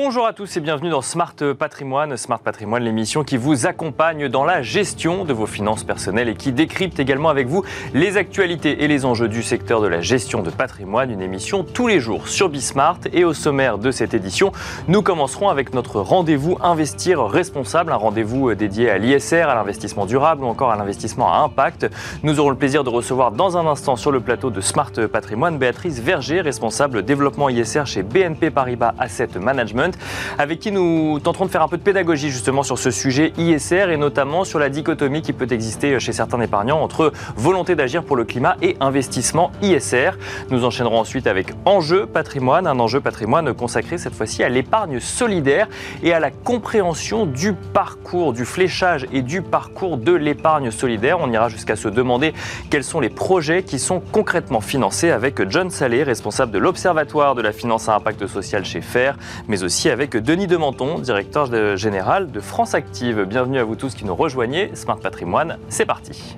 Bonjour à tous et bienvenue dans Smart Patrimoine. Smart Patrimoine, l'émission qui vous accompagne dans la gestion de vos finances personnelles et qui décrypte également avec vous les actualités et les enjeux du secteur de la gestion de patrimoine. Une émission tous les jours sur Bismart. Et au sommaire de cette édition, nous commencerons avec notre rendez-vous Investir responsable, un rendez-vous dédié à l'ISR, à l'investissement durable ou encore à l'investissement à impact. Nous aurons le plaisir de recevoir dans un instant sur le plateau de Smart Patrimoine Béatrice Verger, responsable développement ISR chez BNP Paribas Asset Management avec qui nous tenterons de faire un peu de pédagogie justement sur ce sujet ISR et notamment sur la dichotomie qui peut exister chez certains épargnants entre volonté d'agir pour le climat et investissement ISR. Nous enchaînerons ensuite avec Enjeu patrimoine, un enjeu patrimoine consacré cette fois-ci à l'épargne solidaire et à la compréhension du parcours, du fléchage et du parcours de l'épargne solidaire. On ira jusqu'à se demander quels sont les projets qui sont concrètement financés avec John Salé, responsable de l'Observatoire de la finance à impact social chez FAIR, mais aussi avec Denis Dementon, directeur général de France Active. Bienvenue à vous tous qui nous rejoignez. Smart Patrimoine, c'est parti.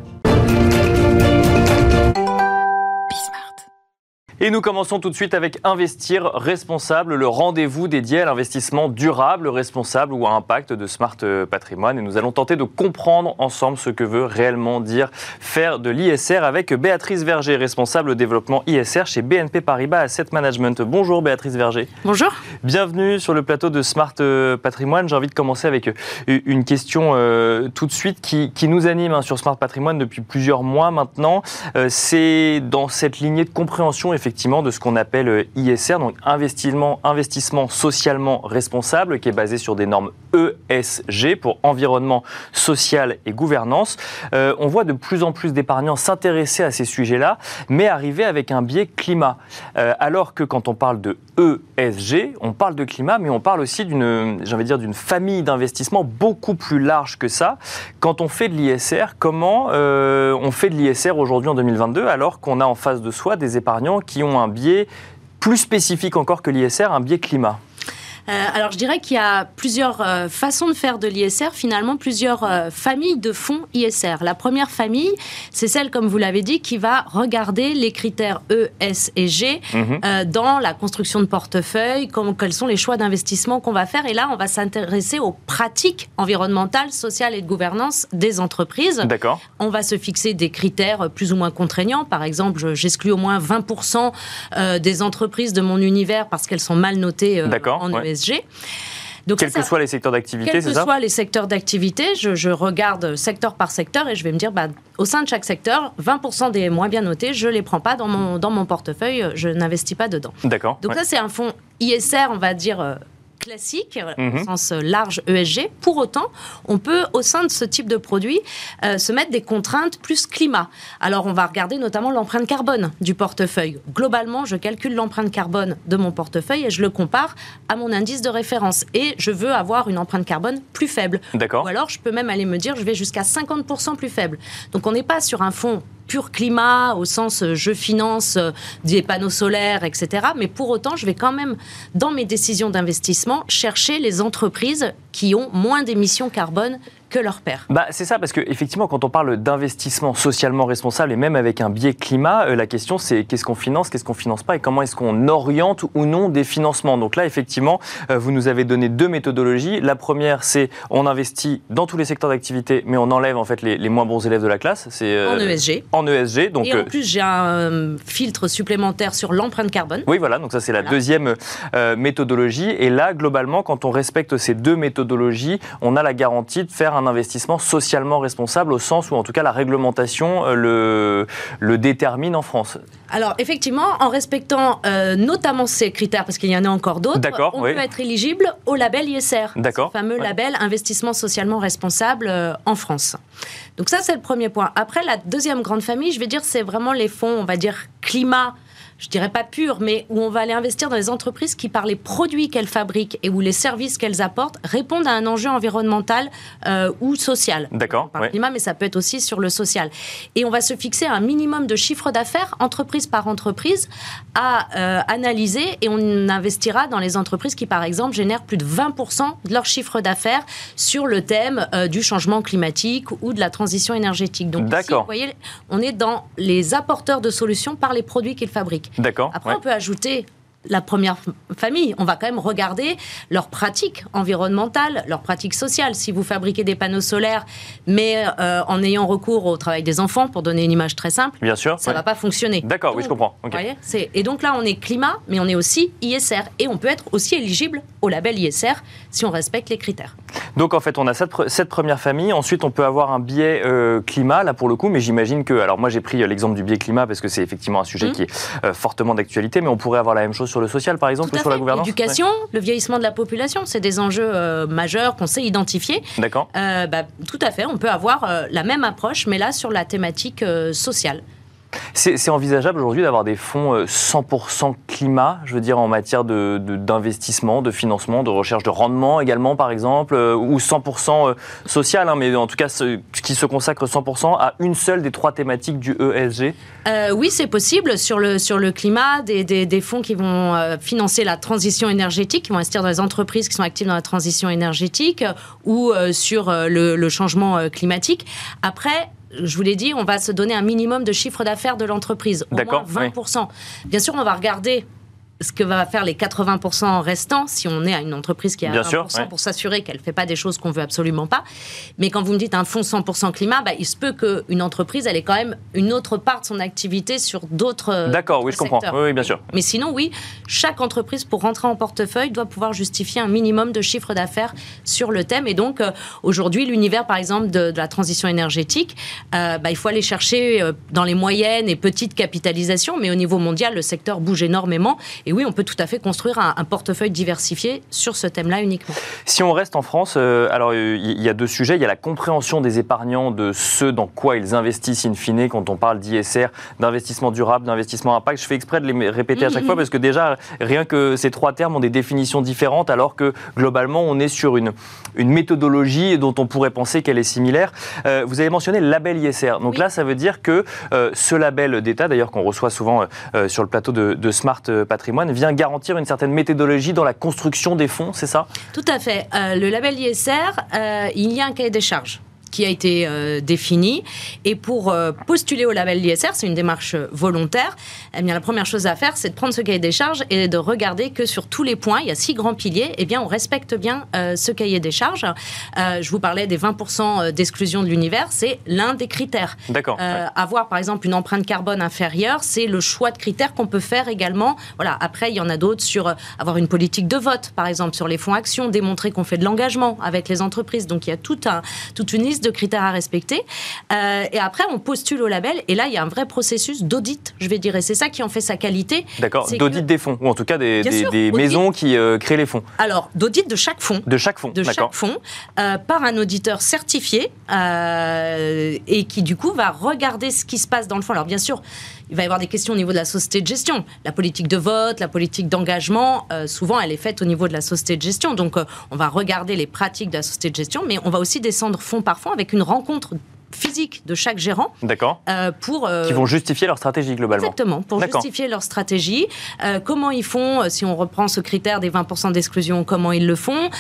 Et nous commençons tout de suite avec Investir responsable, le rendez-vous dédié à l'investissement durable, responsable ou à impact de Smart Patrimoine. Et nous allons tenter de comprendre ensemble ce que veut réellement dire faire de l'ISR avec Béatrice Verger, responsable développement ISR chez BNP Paribas Asset Management. Bonjour Béatrice Verger. Bonjour. Bienvenue sur le plateau de Smart Patrimoine. J'ai envie de commencer avec une question euh, tout de suite qui, nous anime hein, sur Smart Patrimoine depuis plusieurs mois maintenant. Euh, c'est dans cette lignée de compréhension effectivement effectivement de ce qu'on appelle euh, ISR, donc investissement, investissement socialement responsable, qui est basé sur des normes ESG pour environnement, social et gouvernance. Euh, on voit de plus en plus d'épargnants s'intéresser à ces sujets-là, mais arriver avec un biais climat. Euh, alors que quand on parle de ESG, on parle de climat, mais on parle aussi d'une, dire, d'une famille d'investissement beaucoup plus large que ça. Quand on fait de l'ISR, comment on fait de l'ISR aujourd'hui en 2022 alors qu'on a en face de soi des épargnants qui un biais plus spécifique encore que l'ISR, un biais climat alors je dirais qu'il y a plusieurs euh, façons de faire de l'ISR, finalement plusieurs euh, familles de fonds ISR. La première famille, c'est celle, comme vous l'avez dit, qui va regarder les critères E, S et G mhm. dans la construction de portefeuille, comme, quels sont les choix d'investissement qu'on va faire. Et là, on va s'intéresser aux pratiques environnementales, sociales et de gouvernance des entreprises. D'accord. On va se fixer des critères plus ou moins contraignants. Par exemple, j'exclus au moins 20% des entreprises de mon univers parce qu'elles sont mal notées en ESG. Donc quels que soient les secteurs d'activité, Quels que soient les secteurs d'activité, je, regarde secteur par secteur et je vais me dire, bah, au sein de chaque secteur, 20% des moins bien notés, je ne les prends pas dans mon, dans mon portefeuille, je n'investis pas dedans. D'accord. Donc ça, c'est un fonds ISR, on va dire, euh, classique, au mhm. sens large ESG. Pour autant, on peut, au sein de ce type de produit, euh, se mettre des contraintes plus climat. Alors, on va regarder notamment l'empreinte carbone du portefeuille. Globalement, je calcule l'empreinte carbone de mon portefeuille et je le compare à mon indice de référence. Et je veux avoir une empreinte carbone plus faible. D'accord. Ou alors, je peux même aller me dire, je vais jusqu'à 50% plus faible. Donc, on n'est pas sur un fonds pur climat, au sens euh, je finance euh, des panneaux solaires, etc. Mais pour autant, je vais quand même, dans mes décisions d'investissement, chercher les entreprises qui ont moins d'émissions carbone que leur père. Bah, c'est ça, parce qu'effectivement, quand on parle d'investissement socialement responsable et même avec un biais climat, euh, la question c'est qu'est-ce qu'on finance, qu'est-ce qu'on finance pas et comment est-ce qu'on oriente ou non des financements. Donc là, effectivement, euh, vous nous avez donné deux méthodologies. La première, c'est on investit dans tous les secteurs d'activité, mais on enlève en fait les, moins bons élèves de la classe. C'est euh, en ESG. En ESG. Donc, et en plus, j'ai un filtre supplémentaire sur l'empreinte carbone. Oui, voilà. Donc ça, c'est la deuxième méthodologie. Et là, globalement, quand on respecte ces deux méthodologies, on a la garantie de faire un un investissement socialement responsable au sens où en tout cas la réglementation euh, le, le détermine en France Alors effectivement, en respectant euh, notamment ces critères, parce qu'il y en a encore d'autres, on peut être éligible au label ISR, le fameux label investissement socialement responsable euh, en France. Donc ça c'est le premier point. Après la deuxième grande famille, je vais dire c'est vraiment les fonds, on va dire climat je dirais pas pure, mais où on va aller investir dans les entreprises qui, par les produits qu'elles fabriquent et où les services qu'elles apportent, répondent à un enjeu environnemental euh, ou social. D'accord. Par climat, mais ça peut être aussi sur le social. Et on va se fixer un minimum de chiffre d'affaires, entreprise par entreprise, à euh, analyser et on investira dans les entreprises qui, par exemple, génèrent plus de 20% de leur chiffre d'affaires sur le thème euh, du changement climatique ou de la transition énergétique. Donc, ici, vous voyez, on est dans les apporteurs de solutions par les produits qu'ils fabriquent. D'accord. Après, on peut ajouter la première famille. On va quand même regarder leurs pratiques environnementales, leurs pratiques sociales. Si vous fabriquez des panneaux solaires, mais euh, en ayant recours au travail des enfants, pour donner une image très simple, Bien sûr, ça ne va pas fonctionner. D'accord, oui, je comprends. et donc là, on est climat, mais on est aussi ISR. Et on peut être aussi éligible au label ISR si on respecte les critères. Donc en fait, on a cette, cette première famille. Ensuite, on peut avoir un biais euh, climat, là pour le coup, mais j'imagine que. Alors moi, j'ai pris l'exemple du biais climat parce que c'est effectivement un sujet mmh. qui est euh, fortement d'actualité, mais on pourrait avoir la même chose sur le social, par exemple, ou sur la gouvernance L'éducation, le vieillissement de la population, c'est des enjeux euh, majeurs qu'on sait identifier. D'accord. Bah, tout à fait, on peut avoir la même approche, mais là sur la thématique sociale. C'est envisageable aujourd'hui d'avoir des fonds 100% euh, climat, je veux dire, en matière d'investissement, de, financement, de recherche de rendement également, par exemple, euh, ou 100% euh, social, hein, mais en tout cas, ce, qui se consacre 100% à une seule des trois thématiques du ESG Oui, c'est possible. Sur le, sur le climat, des, des, fonds qui vont financer la transition énergétique, qui vont investir dans les entreprises qui sont actives dans la transition énergétique, ou sur le, le changement climatique. Après, je vous l'ai dit, on va se donner un minimum de chiffre d'affaires de l'entreprise, au moins 20%. Bien sûr, on va regarder ce que va faire les 80% restants si on est à une entreprise qui a 20% pour s'assurer qu'elle ne fait pas des choses qu'on veut absolument pas. Mais quand vous me dites un fonds 100% climat, bah, il se peut qu'une entreprise, elle ait quand même une autre part de son activité sur d'autres D'accord, oui, je comprends. Oui, bien sûr. Mais sinon, oui, chaque entreprise, pour rentrer en portefeuille, doit pouvoir justifier un minimum de chiffre d'affaires sur le thème. Et donc, euh, aujourd'hui, l'univers, par exemple, de, la transition énergétique, euh, bah, il faut aller chercher euh, dans les moyennes et petites capitalisations. Mais au niveau mondial, le secteur bouge énormément. Et oui, on peut tout à fait construire un, portefeuille diversifié sur ce thème-là uniquement. Si on reste en France, euh, alors il y a deux sujets. Il y a la compréhension des épargnants de ce dans quoi ils investissent in fine quand on parle d'ISR, d'investissement durable, d'investissement impact. Je fais exprès de les répéter à chaque fois mhm. parce que déjà, rien que ces trois termes ont des définitions différentes alors que globalement, on est sur une, une méthodologie dont on pourrait penser qu'elle est similaire. Euh, vous avez mentionné le label ISR. Donc là, ça veut dire que euh, ce label d'État, d'ailleurs qu'on reçoit souvent sur le plateau de, de Smart Patrimoine, vient garantir une certaine méthodologie dans la construction des fonds, c'est ça? Tout à fait. Euh, le label ISR, euh, il y a un cahier des charges qui a été euh, défini. Et pour euh, postuler au label l'ISR, c'est une démarche volontaire. Eh bien, la première chose à faire, c'est de prendre ce cahier des charges et de regarder que sur tous les points, il y a six grands piliers, eh bien, on respecte bien euh, ce cahier des charges. je vous parlais des 20% d'exclusion de l'univers, c'est l'un des critères. D'accord. Avoir, par exemple, une empreinte carbone inférieure, c'est le choix de critères qu'on peut faire également. Voilà. Après, il y en a d'autres sur avoir une politique de vote, par exemple, sur les fonds actions, démontrer qu'on fait de l'engagement avec les entreprises. Donc, il y a tout un, toute une liste de critères à respecter. Euh, et après, on postule au label. Et là, il y a un vrai processus d'audit, je vais dire. Et c'est ça qui en fait sa qualité. D'accord, d'audit des fonds, ou en tout cas des, maisons qui euh, créent les fonds. Alors, d'audit de chaque fonds. De chaque fonds, De chaque fonds, euh, par un auditeur certifié et qui, du coup, va regarder ce qui se passe dans le fonds. Alors, bien sûr, il va y avoir des questions au niveau de la société de gestion. La politique de vote, la politique d'engagement, souvent, elle est faite au niveau de la société de gestion. Donc, on va regarder les pratiques de la société de gestion, mais on va aussi descendre fonds par avec une rencontre physique de chaque gérant. D'accord. Euh, pour euh, qui vont justifier leur stratégie globalement. Exactement, pour justifier leur stratégie. Euh, comment ils font, si on reprend ce critère des 20% d'exclusion, comment ils le font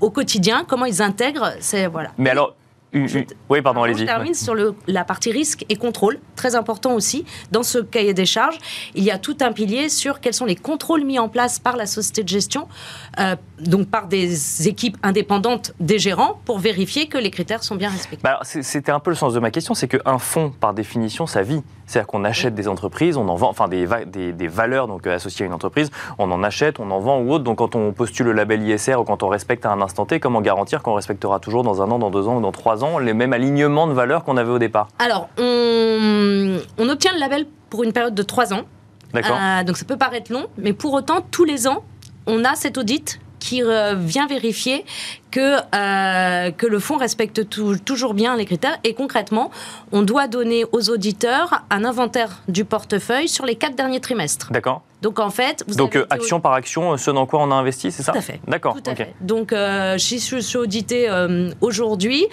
au quotidien, comment ils intègrent. C'est voilà. Mais alors, oui, pardon, allez-y. Je termine sur le, la partie risque et contrôle, très important aussi. Dans ce cahier des charges, il y a tout un pilier sur quels sont les contrôles mis en place par la société de gestion, euh, donc par des équipes indépendantes des gérants, pour vérifier que les critères sont bien respectés. Bah, C'était un peu le sens de ma question, c'est qu'un fonds, par définition, ça vit. C'est-à-dire qu'on achète des entreprises, on en vend, enfin des, des, des valeurs donc euh, associées à une entreprise, on en achète, on en vend ou autre. Donc quand on postule le label ISR ou quand on respecte à un instant T, comment garantir qu'on respectera toujours dans un an, dans deux ans ou dans trois ans les mêmes alignements de valeurs qu'on avait au départ? Alors, on, on, obtient le label pour une période de trois ans. D'accord. Euh, donc ça peut paraître long, mais pour autant, tous les ans, on a cet audit qui euh, vient vérifier que, euh, que le fonds respecte toujours bien les critères. Et concrètement, on doit donner aux auditeurs un inventaire du portefeuille sur les quatre derniers trimestres. D'accord. Donc en fait, vous donc action par action, ce dans quoi on a investi, c'est ça Tout à fait. D'accord. Donc euh, si je suis audité euh, aujourd'hui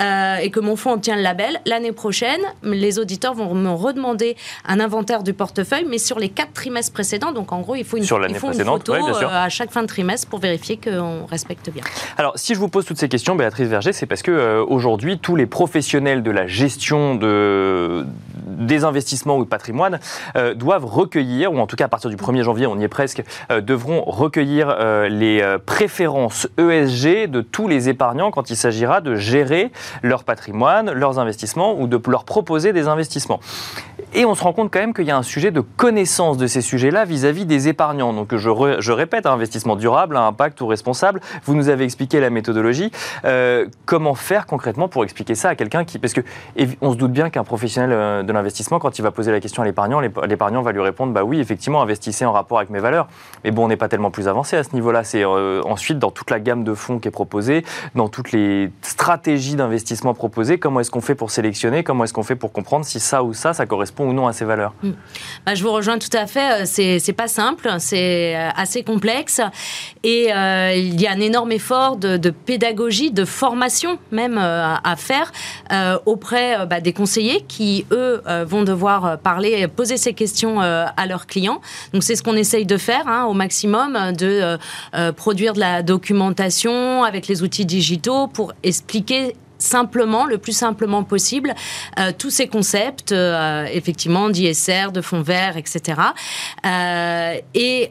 euh, et que mon fonds obtient le label, l'année prochaine, les auditeurs vont me redemander un inventaire du portefeuille, mais sur les quatre trimestres précédents. Donc en gros, il faut une, sur il faut une photo à chaque fin de trimestre pour vérifier qu'on respecte bien. Alors si je vous pose toutes ces questions, Béatrice Verger, c'est parce que aujourd'hui tous les professionnels de la gestion de des investissements ou de patrimoine doivent recueillir, ou en tout cas à partir du 1er janvier, on y est presque, devront recueillir les préférences ESG de tous les épargnants quand il s'agira de gérer leur patrimoine, leurs investissements ou de leur proposer des investissements. Et on se rend compte quand même qu'il y a un sujet de connaissance de ces sujets-là vis-à-vis des épargnants. Donc je, répète, investissement durable, impact ou responsable. Vous nous avez expliqué la méthodologie. Euh, comment faire concrètement pour expliquer ça à quelqu'un qui... Parce que on se doute bien qu'un professionnel euh, de l'investissement, quand il va poser la question à l'épargnant, l'épargnant va lui répondre, bah oui, effectivement, investissez en rapport avec mes valeurs. Mais bon, on n'est pas tellement plus avancé à ce niveau-là. C'est euh, ensuite dans toute la gamme de fonds qui est proposée, dans toutes les stratégies d'investissement proposées, comment est-ce qu'on fait pour sélectionner, comment est-ce qu'on fait pour comprendre si ça ou ça, ça correspond ou non à ces valeurs? Hmm. bah, Je vous rejoins tout à fait. C'est pas simple, c'est assez complexe. Et euh, il y a un énorme effort de, pédagogie, de formation même euh, à faire euh, auprès bah, des conseillers qui, eux, vont devoir parler, poser ces questions à leurs clients. Donc c'est ce qu'on essaye de faire hein, au maximum, de produire de la documentation avec les outils digitaux pour expliquer simplement, le plus simplement possible, euh, tous ces concepts, euh, effectivement, d'ISR, de fonds verts, etc. Euh, et,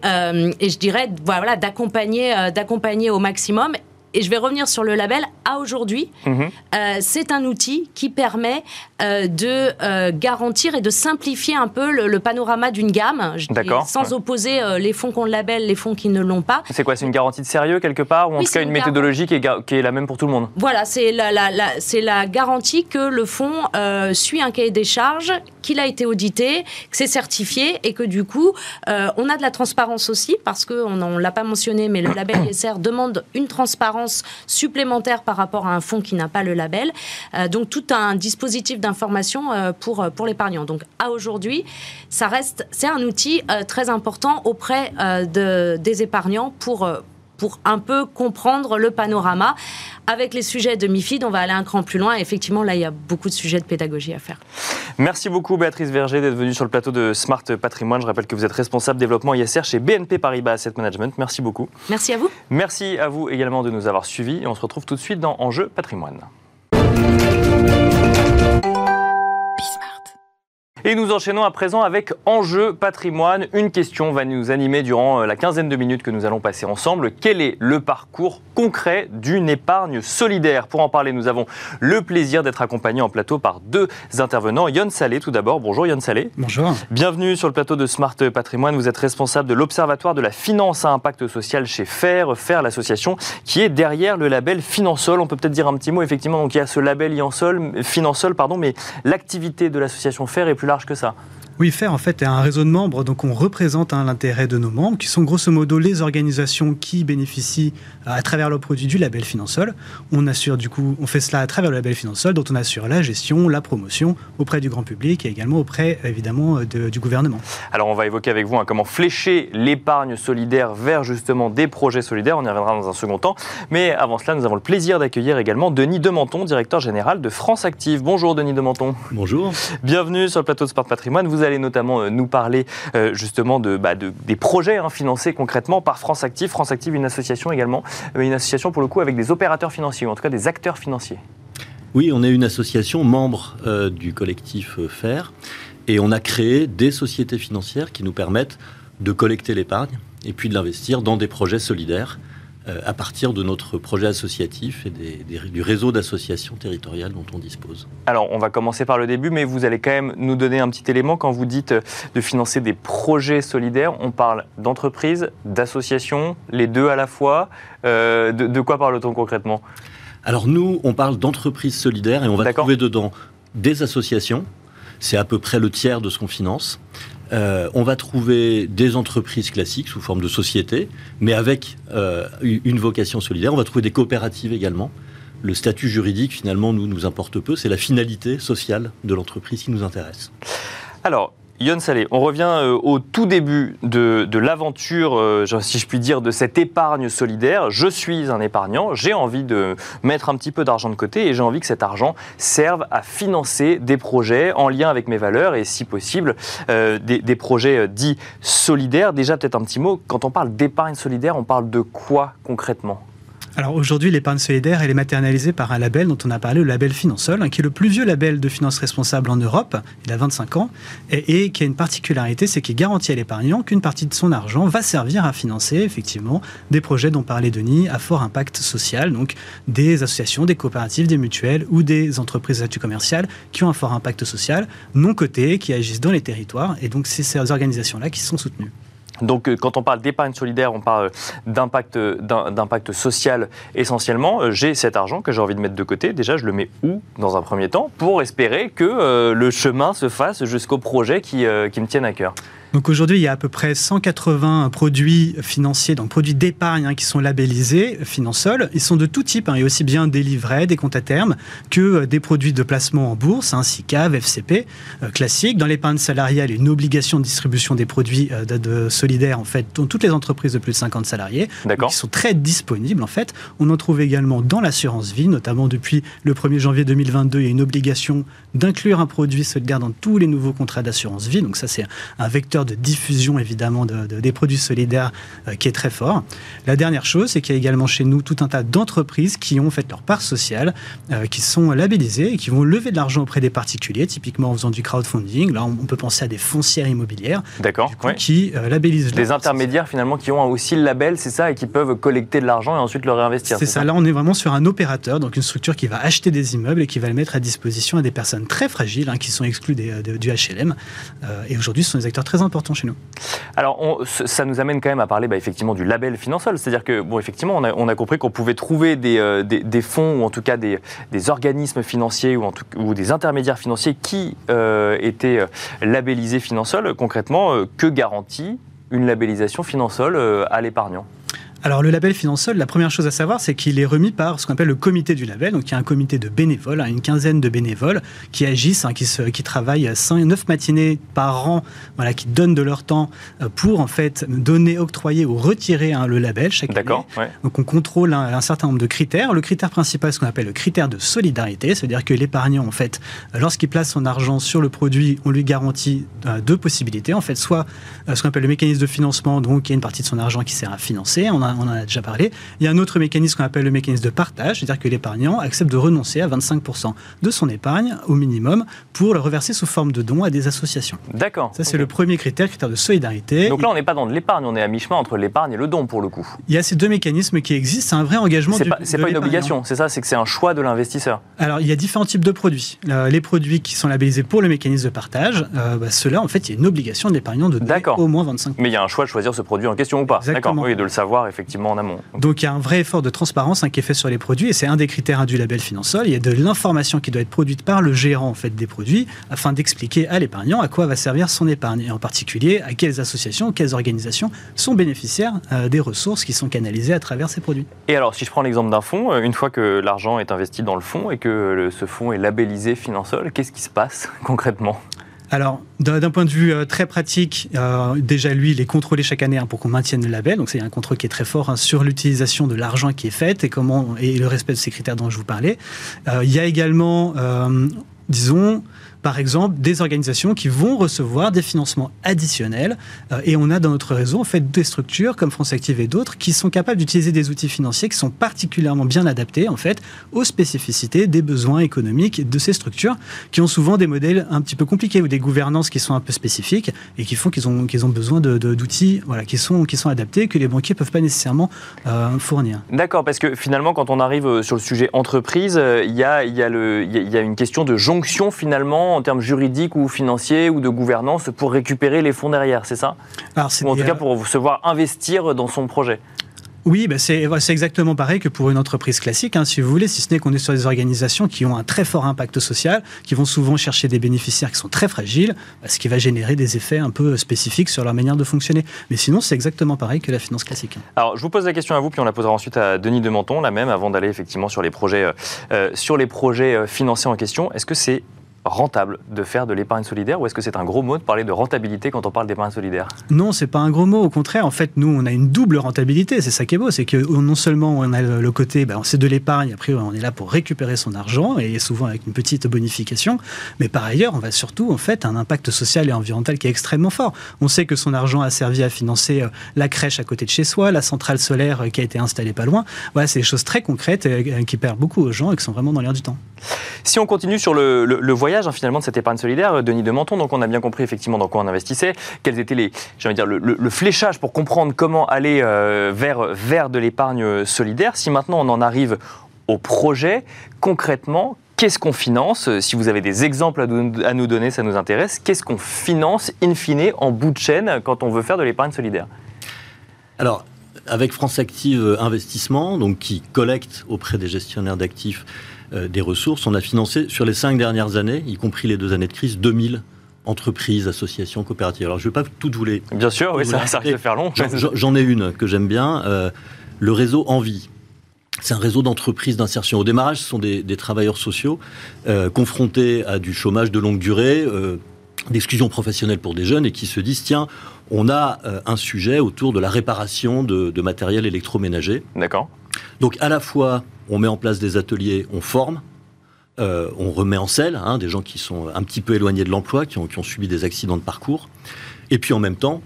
et, je dirais, voilà, d'accompagner, d'accompagner au maximum et je vais revenir sur le label, à aujourd'hui, mhm. euh, c'est un outil qui permet euh, de euh, garantir et de simplifier un peu le, panorama d'une gamme, sans opposer les fonds qui ont le label, les fonds qui ne l'ont pas. C'est quoi C'est une garantie de sérieux quelque part Ou en tout cas une, méthodologie qui est, qui est, la même pour tout le monde? Voilà, c'est la, la, la, garantie que le fonds suit un cahier des charges, qu'il a été audité, que c'est certifié et que du coup, on a de la transparence aussi, parce qu'on ne l'a pas mentionné, mais le label ISR demande une transparence supplémentaire par rapport à un fonds qui n'a pas le label. Euh, donc tout un dispositif d'information euh, pour, euh, pour l'épargnant. Donc à aujourd'hui, ça reste, c'est un outil très important auprès de, des épargnants pour pour un peu comprendre le panorama. Avec les sujets de MIFID, on va aller un cran plus loin. effectivement, là, il y a beaucoup de sujets de pédagogie à faire. Merci beaucoup, Béatrice Verger, d'être venue sur le plateau de Smart Patrimoine. Je rappelle que vous êtes responsable développement ISR chez BNP Paribas Asset Management. Merci beaucoup. Merci à vous. Merci à vous également de nous avoir suivis. Et on se retrouve tout de suite dans Enjeu Patrimoine. Et nous enchaînons à présent avec Enjeu patrimoine. Une question va nous animer durant euh, la quinzaine de minutes que nous allons passer ensemble. Quel est le parcours concret d'une épargne solidaire? Pour en parler, nous avons le plaisir d'être accompagnés en plateau par deux intervenants. Yon Salé, tout d'abord. Bonjour Yon Salé. Bonjour. Bienvenue sur le plateau de Smart Patrimoine. Vous êtes responsable de l'Observatoire de la finance à impact social chez FAIR, FAIR l'association qui est derrière le label Finansol. On peut peut-être dire un petit mot, effectivement. Donc il y a ce label Finansol, pardon, mais l'activité de l'association FAIR est plus large que ça. Oui, FAIR, en fait, est un réseau de membres, donc on représente hein, l'intérêt de nos membres, qui sont grosso modo les organisations qui bénéficient euh, à travers le produit du label Finansol. On assure, du coup, on fait cela à travers le label Finansol, dont on assure la gestion, la promotion auprès du grand public et également auprès, évidemment, euh, du gouvernement. Alors, on va évoquer avec vous hein, comment flécher l'épargne solidaire vers justement des projets solidaires. On y reviendra dans un second temps. Mais avant cela, nous avons le plaisir d'accueillir également Denis Dementon, directeur général de France Active. Bonjour, Denis Dementon. Bonjour. Bienvenue sur le plateau de Sport Patrimoine. Vous allez notamment euh, nous parler euh, justement bah, de, des projets hein, financés concrètement par France Active. France Active, une association également, euh, une association pour le coup avec des opérateurs financiers, ou en tout cas des acteurs financiers. Oui, on est une association membre du collectif FAIR et on a créé des sociétés financières qui nous permettent de collecter l'épargne et puis de l'investir dans des projets solidaires à partir de notre projet associatif et du réseau d'associations territoriales dont on dispose. Alors, on va commencer par le début, mais vous allez quand même nous donner un petit élément. Quand vous dites euh, de financer des projets solidaires, on parle d'entreprises, d'associations, les deux à la fois. Euh, de, quoi parle-t-on concrètement? Alors, nous, on parle d'entreprises solidaires et on va trouver dedans des associations. C'est à peu près le tiers de ce qu'on finance. Euh, on va trouver des entreprises classiques sous forme de sociétés, mais avec euh, une vocation solidaire. On va trouver des coopératives également. Le statut juridique, finalement, nous, nous importe peu. C'est la finalité sociale de l'entreprise qui nous intéresse. Alors, Yon Salé, on revient euh, au tout début de, l'aventure, euh, si je puis dire, de cette épargne solidaire. Je suis un épargnant, j'ai envie de mettre un petit peu d'argent de côté et j'ai envie que cet argent serve à financer des projets en lien avec mes valeurs et, si possible, euh, des, des, projets dits solidaires. Déjà, peut-être un petit mot, quand on parle d'épargne solidaire, on parle de quoi concrètement? Alors aujourd'hui, l'épargne solidaire, elle est matérialisée par un label dont on a parlé, le label Finansol, hein, qui est le plus vieux label de finances responsables en Europe. Il a 25 ans et, qui a une particularité, c'est qu'il garantit à l'épargnant qu'une partie de son argent va servir à financer effectivement des projets dont parlait Denis à fort impact social, donc des associations, des coopératives, des mutuelles ou des entreprises d'actu commerciales qui ont un fort impact social, non cotées, qui agissent dans les territoires. Et donc c'est ces organisations-là qui sont soutenues. Donc, euh, quand on parle d'épargne solidaire, on parle d'impact, d'impact social essentiellement. Euh, j'ai cet argent que j'ai envie de mettre de côté. Déjà, je le mets où dans un premier temps? Pour espérer que euh, le chemin se fasse jusqu'au projet qui, qui me tienne à cœur donc aujourd'hui, il y a à peu près 180 produits financiers, donc produits d'épargne hein, qui sont labellisés Finansol. Ils sont de tout type, hein, et aussi bien des livrets, des comptes à terme, que euh, des produits de placement en bourse, hein, SICAV, FCP, euh, classiques. Dans l'épargne salariale, il y a une obligation de distribution des produits euh, de, solidaires, en fait, dans toutes les entreprises de plus de 50 salariés, qui sont très disponibles, en fait. On en trouve également dans l'assurance vie, notamment depuis le 1er janvier 2022, il y a une obligation d'inclure un produit solidaire dans tous les nouveaux contrats d'assurance vie. Donc ça, c'est un vecteur de diffusion évidemment des produits solidaires euh, qui est très fort. La dernière chose, c'est qu'il y a également chez nous tout un tas d'entreprises qui ont fait leur part sociale, euh, qui sont labellisées et qui vont lever de l'argent auprès des particuliers, typiquement en faisant du crowdfunding. Là, on peut penser à des foncières immobilières D'accord, qui euh, labellisent. Des intermédiaires finalement qui ont aussi le label, c'est ça, et qui peuvent collecter de l'argent et ensuite le réinvestir. C'est ça. Là, on est vraiment sur un opérateur, donc une structure qui va acheter des immeubles et qui va le mettre à disposition à des personnes très fragiles, hein, qui sont exclues du HLM. et aujourd'hui, ce sont des acteurs très Alors, ça nous amène quand même à parler bah, effectivement du label Finansol. C'est-à-dire que, bon, effectivement, on a, compris qu'on pouvait trouver euh, des, fonds ou en tout cas des, organismes financiers ou, des intermédiaires financiers qui euh, étaient euh, labellisés Finansol. Concrètement, que garantit une labellisation Finansol à l'épargnant? Alors le label Finansol, la première chose à savoir, c'est qu'il est remis par ce qu'on appelle le comité du label. Donc il y a un comité de bénévoles, hein, une quinzaine de bénévoles qui agissent, hein, qui, se, qui travaillent 5, 9 matinées par an, voilà, qui donnent de leur temps euh, pour en fait donner, octroyer ou retirer hein, le label chaque année. Ouais. Donc on contrôle un, certain nombre de critères. Le critère principal, ce qu'on appelle le critère de solidarité, c'est-à-dire que l'épargnant, en fait, lorsqu'il place son argent sur le produit, on lui garantit euh, deux possibilités. En fait, soit euh, ce qu'on appelle le mécanisme de financement, donc il y a une partie de son argent qui sert à financer. On on en a déjà parlé. Il y a un autre mécanisme qu'on appelle le mécanisme de partage, c'est-à-dire que l'épargnant accepte de renoncer à 25% de son épargne au minimum pour le reverser sous forme de dons à des associations. D'accord. Ça, c'est le premier critère, critère de solidarité. Donc là, on n'est pas dans de l'épargne, on est à mi-chemin entre l'épargne et le don pour le coup. Il y a ces deux mécanismes qui existent, c'est un vrai engagement. C'est pas, pas une obligation, c'est ça, c'est que c'est un choix de l'investisseur. Alors, il y a différents types de produits. Euh, les produits qui sont labellisés pour le mécanisme de partage, euh, bah, ceux-là, en fait, il y a une obligation de l'épargnant de donner au moins 25%. Mais il y a un choix de choisir ce produit en question ou pas. D'accord, oui, de le savoir effectivement en amont. Donc il y a un vrai effort de transparence hein, qui est fait sur les produits et c'est un des critères du label Finansol. Il y a de l'information qui doit être produite par le gérant en fait des produits afin d'expliquer à l'épargnant à quoi va servir son épargne et en particulier à quelles associations, quelles organisations sont bénéficiaires euh, des ressources qui sont canalisées à travers ces produits. Et alors si je prends l'exemple d'un fonds, euh, une fois que l'argent est investi dans le fonds et que ce fonds est labellisé Finansol, qu'est-ce qui se passe concrètement? Alors, d'un point de vue euh, très pratique, euh, déjà lui, il est contrôlé chaque année hein, pour qu'on maintienne le label. Donc, c'est un contrôle qui est très fort hein, sur l'utilisation de l'argent qui est fait et le respect de ces critères dont je vous parlais. Euh, il y a également, disons, par exemple, des organisations qui vont recevoir des financements additionnels. Euh, et on a dans notre réseau, en fait, des structures comme France Active et d'autres qui sont capables d'utiliser des outils financiers qui sont particulièrement bien adaptés, en fait, aux spécificités des besoins économiques de ces structures, qui ont souvent des modèles un petit peu compliqués ou des gouvernances qui sont un peu spécifiques et qui font qu'ils ont, qu'ils ont besoin d'outils voilà, qui, sont, qui sont adaptés que les banquiers ne peuvent pas nécessairement euh, fournir. D'accord, parce que finalement, quand on arrive euh, sur le sujet entreprise, il y a, y, a y a une question de jonction finalement en termes juridiques ou financiers ou de gouvernance pour récupérer les fonds derrière, c'est ça Alors, Ou en tout cas pour se voir investir dans son projet oui, bah, c'est exactement pareil que pour une entreprise classique, hein, si vous voulez, si ce n'est qu'on est sur des organisations qui ont un très fort impact social, qui vont souvent chercher des bénéficiaires qui sont très fragiles, bah, ce qui va générer des effets un peu spécifiques sur leur manière de fonctionner. Mais sinon, c'est exactement pareil que la finance classique. Alors, je vous pose la question à vous, puis on la posera ensuite à Denis de Menton, la même, avant d'aller effectivement sur les projets, euh, euh, sur les projets euh, financiers en question. Est-ce que c'est rentable de faire de l'épargne solidaire ou est-ce que c'est un gros mot de parler de rentabilité quand on parle d'épargne solidaire Non, c'est pas un gros mot. Au contraire, en fait, nous, on a une double rentabilité. C'est ça qui est beau. C'est que non seulement on a le côté, ben, c'est de l'épargne, après, on est là pour récupérer son argent et souvent avec une petite bonification. Mais par ailleurs, on va surtout, en fait, un impact social et environnemental qui est extrêmement fort. On sait que son argent a servi à financer euh, la crèche à côté de chez soi, la centrale solaire euh, qui a été installée pas loin. Voilà, c'est des choses très concrètes euh, qui perdent beaucoup aux gens et qui sont vraiment dans l'air du temps. Si on continue sur le, voyage hein, finalement de cette épargne solidaire, Denis de Menton, donc on a bien compris effectivement dans quoi on investissait, quels étaient les, dire, le, fléchage pour comprendre comment aller vers, vers de l'épargne solidaire. Si maintenant on en arrive au projet, concrètement, qu'est-ce qu'on finance? Si vous avez des exemples à nous donner, ça nous intéresse. Qu'est-ce qu'on finance in fine en bout de chaîne quand on veut faire de l'épargne solidaire? Alors, avec France Active Investissement, donc qui collecte auprès des gestionnaires d'actifs euh, des ressources, on a financé sur les cinq dernières années, y compris les deux années de crise, 2000 entreprises, associations, coopératives. Alors, je ne vais pas toutes vous les. Bien sûr, oui, ça, risque de faire long. J'en ai une que j'aime bien, euh, le réseau Envie. C'est un réseau d'entreprises d'insertion. Au démarrage, ce sont des, travailleurs sociaux euh, confrontés à du chômage de longue durée, euh, d'exclusion professionnelle pour des jeunes et qui se disent tiens, on a euh, un sujet autour de la réparation de, matériel électroménager. D'accord. Donc à la fois, on met en place des ateliers, on forme, on remet en selle hein, des gens qui sont un petit peu éloignés de l'emploi, qui ont, qui ont subi des accidents de parcours, et puis en même temps,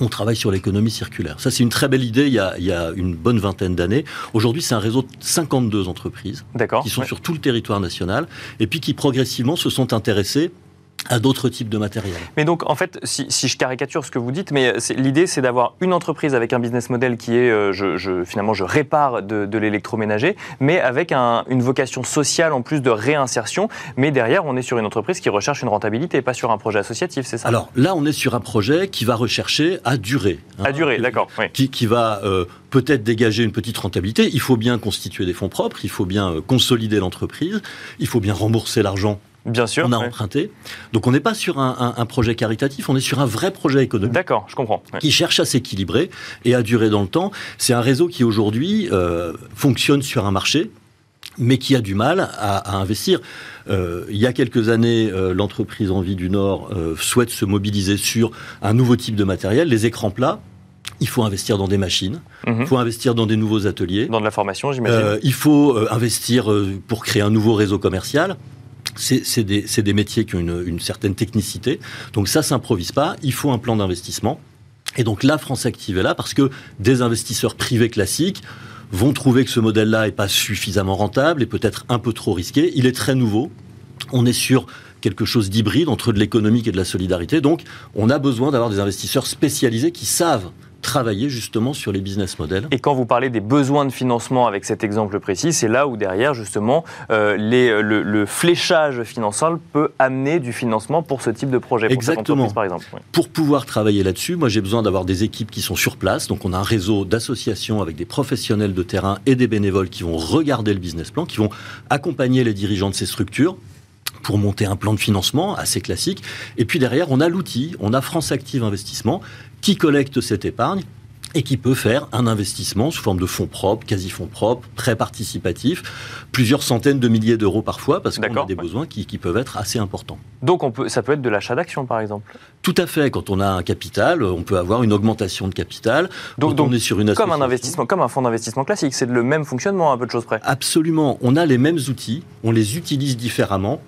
on travaille sur l'économie circulaire. Ça, c'est une très belle idée il y a, une bonne vingtaine d'années. Aujourd'hui, c'est un réseau de 52 entreprises qui sont sur tout le territoire national et puis qui progressivement se sont intéressées à d'autres types de matériel. Mais donc, en fait, si, je caricature ce que vous dites, mais l'idée, c'est d'avoir une entreprise avec un business model qui est, euh, je, finalement, je répare de, l'électroménager, mais avec une vocation sociale en plus de réinsertion. Mais derrière, on est sur une entreprise qui recherche une rentabilité, pas sur un projet associatif, c'est ça? Alors là, on est sur un projet qui va rechercher à durer. Hein. à durer, d'accord. Qui, qui, va euh, peut-être dégager une petite rentabilité. Il faut bien constituer des fonds propres, il faut bien euh, consolider l'entreprise, il faut bien rembourser l'argent Bien sûr. On a emprunté. Donc on n'est pas sur un, projet caritatif, on est sur un vrai projet économique. D'accord, je comprends. Qui cherche à s'équilibrer et à durer dans le temps. C'est un réseau qui aujourd'hui euh, fonctionne sur un marché, mais qui a du mal à, investir. Euh, il y a quelques années, euh, l'entreprise Envie du Nord souhaite se mobiliser sur un nouveau type de matériel, les écrans plats. Il faut investir dans des machines, mhm. il faut investir dans des nouveaux ateliers. Dans de la formation, j'imagine. il faut investir pour créer un nouveau réseau commercial c'est des, métiers qui ont une, certaine technicité. Donc ça s'improvise pas. Il faut un plan d'investissement. Et donc la France Active est là parce que des investisseurs privés classiques vont trouver que ce modèle-là n'est pas suffisamment rentable et peut-être un peu trop risqué. Il est très nouveau. On est sur quelque chose d'hybride entre de l'économique et de la solidarité. Donc on a besoin d'avoir des investisseurs spécialisés qui savent travailler justement sur les business models. Et quand vous parlez des besoins de financement avec cet exemple précis, c'est là où derrière justement euh, les, euh, le, fléchage financier peut amener du financement pour ce type de projet, Exactement. par exemple. Pour pouvoir travailler là-dessus, moi j'ai besoin d'avoir des équipes qui sont sur place. Donc on a un réseau d'associations avec des professionnels de terrain et des bénévoles qui vont regarder le business plan, qui vont accompagner les dirigeants de ces structures pour monter un plan de financement assez classique. Et puis derrière, on a l'outil, on a France Active Investissement qui collecte cette épargne et qui peut faire un investissement sous forme de fonds propres, quasi-fonds propres, très participatifs, plusieurs centaines de milliers d'euros parfois, parce qu'on a des besoins qui, peuvent être assez importants. Donc on peut, ça peut être de l'achat d'actions, par exemple Tout à fait. Quand on a un capital, on peut avoir une augmentation de capital. Donc, on est sur une comme un investissement, comme un fonds d'investissement classique, c'est le même fonctionnement, un peu de choses près. Absolument. On a les mêmes outils, on les utilise différemment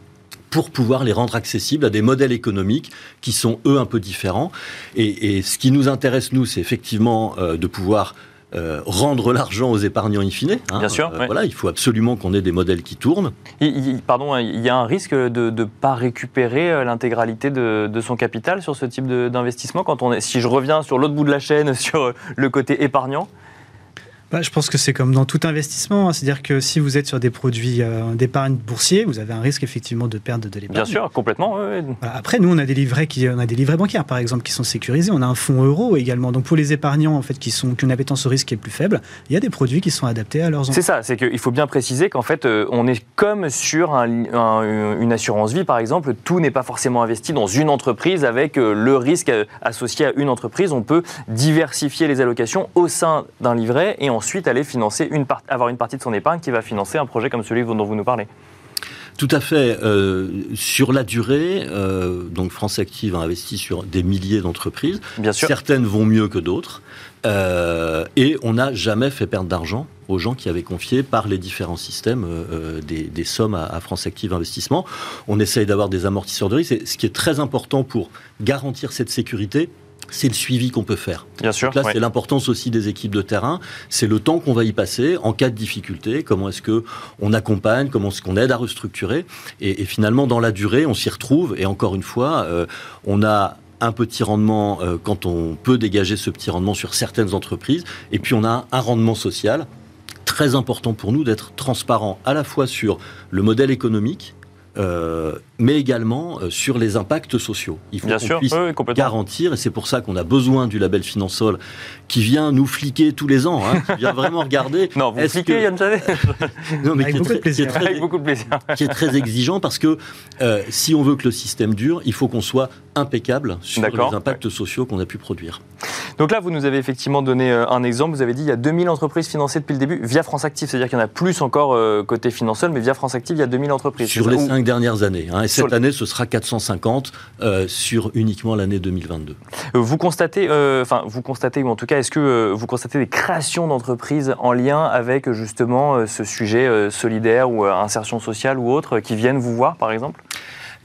pour pouvoir les rendre accessibles à des modèles économiques qui sont, eux, un peu différents. Et, ce qui nous intéresse, nous, c'est effectivement euh, de pouvoir euh, rendre l'argent aux épargnants in fine. Hein. Bien sûr. Euh, voilà, il faut absolument qu'on ait des modèles qui tournent. pardon, il y a un risque de ne pas récupérer l'intégralité de, de, son capital sur ce type d'investissement quand on est. Si je reviens sur l'autre bout de la chaîne, sur le côté épargnant? Bah, je pense que c'est comme dans tout investissement. Hein. C'est-à-dire que si vous êtes sur des produits euh, d'épargne boursier, vous avez un risque effectivement de perdre de l'épargne. Bien sûr, complètement. Après, nous, on a des livrets qui, on a des livrets bancaires, par exemple, qui sont sécurisés. On a un fonds euro également. Donc pour les épargnants, en fait, qui sont qui ont une appétence au risque qui est plus faible, il y a des produits qui sont adaptés à leurs. C'est ça. C'est qu'il faut bien préciser qu'en fait, euh, on est comme sur une assurance vie, par exemple. Tout n'est pas forcément investi dans une entreprise avec euh, le risque associé à une entreprise. On peut diversifier les allocations au sein d'un livret et en ensuite aller financer une avoir une partie de son épargne qui va financer un projet comme celui dont vous nous parlez. Tout à fait. sur la durée, donc France Active a investi sur des milliers d'entreprises. Bien sûr. Certaines vont mieux que d'autres. et on n'a jamais fait perdre d'argent aux gens qui avaient confié par les différents systèmes des, sommes à, France Active Investissement. On essaye d'avoir des amortisseurs de risque. Et ce qui est très important pour garantir cette sécurité, c'est le suivi qu'on peut faire. Bien sûr. là, c'est l'importance aussi des équipes de terrain. C'est le temps qu'on va y passer en cas de difficulté. Comment est-ce que on accompagne Comment est-ce qu'on aide à restructurer et, finalement, dans la durée, on s'y retrouve. Et encore une fois, euh, on a un petit rendement euh, quand on peut dégager ce petit rendement sur certaines entreprises. Et puis, on a un rendement social très important pour nous d'être transparent à la fois sur le modèle économique euh, mais également euh, sur les impacts sociaux. Il faut qu'on puisse garantir, et c'est pour ça qu'on a besoin du label Finansol qui vient nous fliquer tous les ans, hein, qui vient vraiment regarder. non, vous fliquez, Yann Non, mais Avec qui, est très, plaisir. Avec beaucoup de plaisir. qui est très exigeant parce que euh, si on veut que le système dure, il faut qu'on soit impeccable sur les impacts sociaux qu'on a pu produire. Donc là, vous nous avez effectivement donné un exemple. Vous avez dit il y a 2000 entreprises financées depuis le début via France Active. C'est-à-dire qu'il y en a plus encore côté Finansol, mais via France Active, il y a 2000 entreprises. Sur les cinq dernières années. Hein, cette année, ce sera 450 euh, sur uniquement l'année 2022. Euh, vous constatez, euh, enfin, vous constatez, ou en tout cas, est-ce que vous constatez des créations d'entreprises en lien avec justement ce sujet solidaire ou insertion sociale ou autre qui viennent vous voir, par exemple?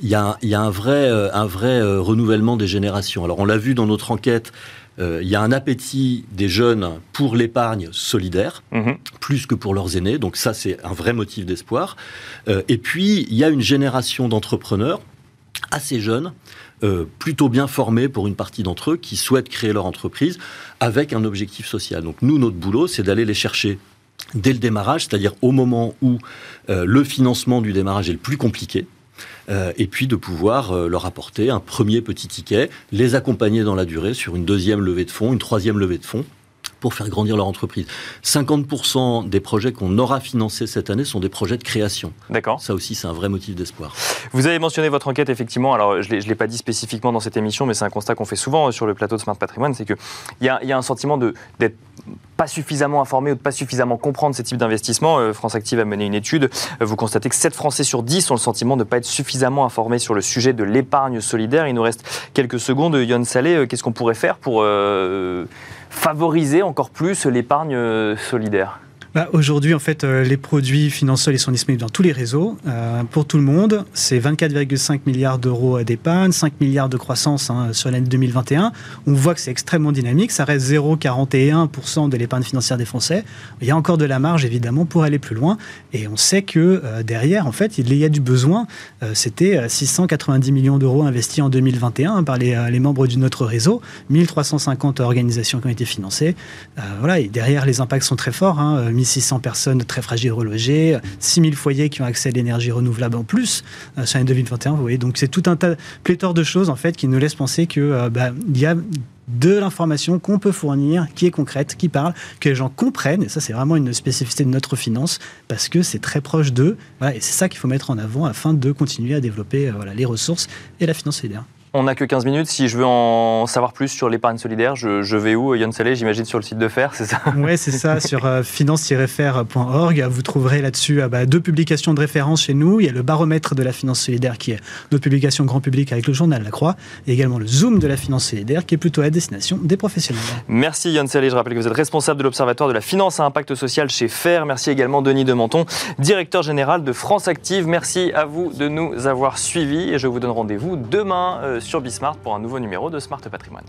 Il y, a, il y a un vrai, un vrai renouvellement des générations. Alors, on l'a vu dans notre enquête. il y a un appétit des jeunes pour l'épargne solidaire, mhm. plus que pour leurs aînés. Donc ça, c'est un vrai motif d'espoir. et puis, il y a une génération d'entrepreneurs assez jeunes, euh, plutôt bien formés pour une partie d'entre eux, qui souhaitent créer leur entreprise avec un objectif social. Donc nous, notre boulot, c'est d'aller les chercher dès le démarrage, c'est-à-dire au moment où euh, le financement du démarrage est le plus compliqué. Euh, et puis de pouvoir leur apporter un premier petit ticket, les accompagner dans la durée sur une deuxième levée de fonds, une troisième levée de fonds, pour faire grandir leur entreprise. 50% des projets qu'on aura financés cette année sont des projets de création. D'accord. Ça aussi, c'est un vrai motif d'espoir. Vous avez mentionné votre enquête, effectivement. Alors, je ne l'ai pas dit spécifiquement dans cette émission, mais c'est un constat qu'on fait souvent euh, sur le plateau de Smart Patrimoine c'est qu'il y, y, a un sentiment d'être pas suffisamment informé ou de pas suffisamment comprendre ces types d'investissements. Euh, France Active a mené une étude. Euh, vous constatez que 7 Français sur 10 ont le sentiment de ne pas être suffisamment informés sur le sujet de l'épargne solidaire. Il nous reste quelques secondes. Yann Salé, qu'est-ce qu'on pourrait faire pour favoriser encore plus l'épargne euh, solidaire? Bah, Aujourd'hui, en fait, euh, les produits financiers sont disponibles dans tous les réseaux, euh, pour tout le monde. C'est 24,5 milliards d'euros d'épargne, 5 milliards de croissance hein, sur l'année 2021. On voit que c'est extrêmement dynamique. Ça reste 0,41% de l'épargne financière des Français. Il y a encore de la marge, évidemment, pour aller plus loin. Et on sait que derrière, en fait, il y a du besoin. C'était 690 millions d'euros investis en 2021 par les, les, membres de notre réseau, 1350 organisations qui ont été financées. voilà, et derrière, les impacts sont très forts. Hein, 600 personnes très fragiles relogées, 6000 foyers qui ont accès à l'énergie renouvelable en plus euh, sur l'année 2021. Vous voyez, donc c'est tout un tas, pléthore de choses en fait qui nous laissent penser que euh, bah, y a de l'information qu'on peut fournir, qui est concrète, qui parle, que les gens comprennent, et ça c'est vraiment une spécificité de notre finance, parce que c'est très proche d'eux, et c'est ça qu'il faut mettre en avant afin de continuer à développer euh, voilà, les ressources et la finance solidaire. On n'a que 15 minutes. Si je veux en savoir plus sur l'épargne solidaire, je, vais où Yann Salé, j'imagine sur le site de FAIR, c'est ça? Oui, c'est ça, sur euh, finance-fer.org. Vous trouverez là-dessus euh, bah, deux publications de référence chez nous. Il y a le baromètre de la finance solidaire qui est notre publication grand public avec le journal La Croix, et également le Zoom de la finance solidaire qui est plutôt à destination des professionnels. Merci Yann Salé. Je rappelle que vous êtes responsable de l'Observatoire de la finance à impact social chez FAIR. Merci également Denis Dementon, directeur général de France Active. Merci à vous de nous avoir suivis et je vous donne rendez-vous demain. Euh, sur Bismart pour un nouveau numéro de Smart Patrimoine.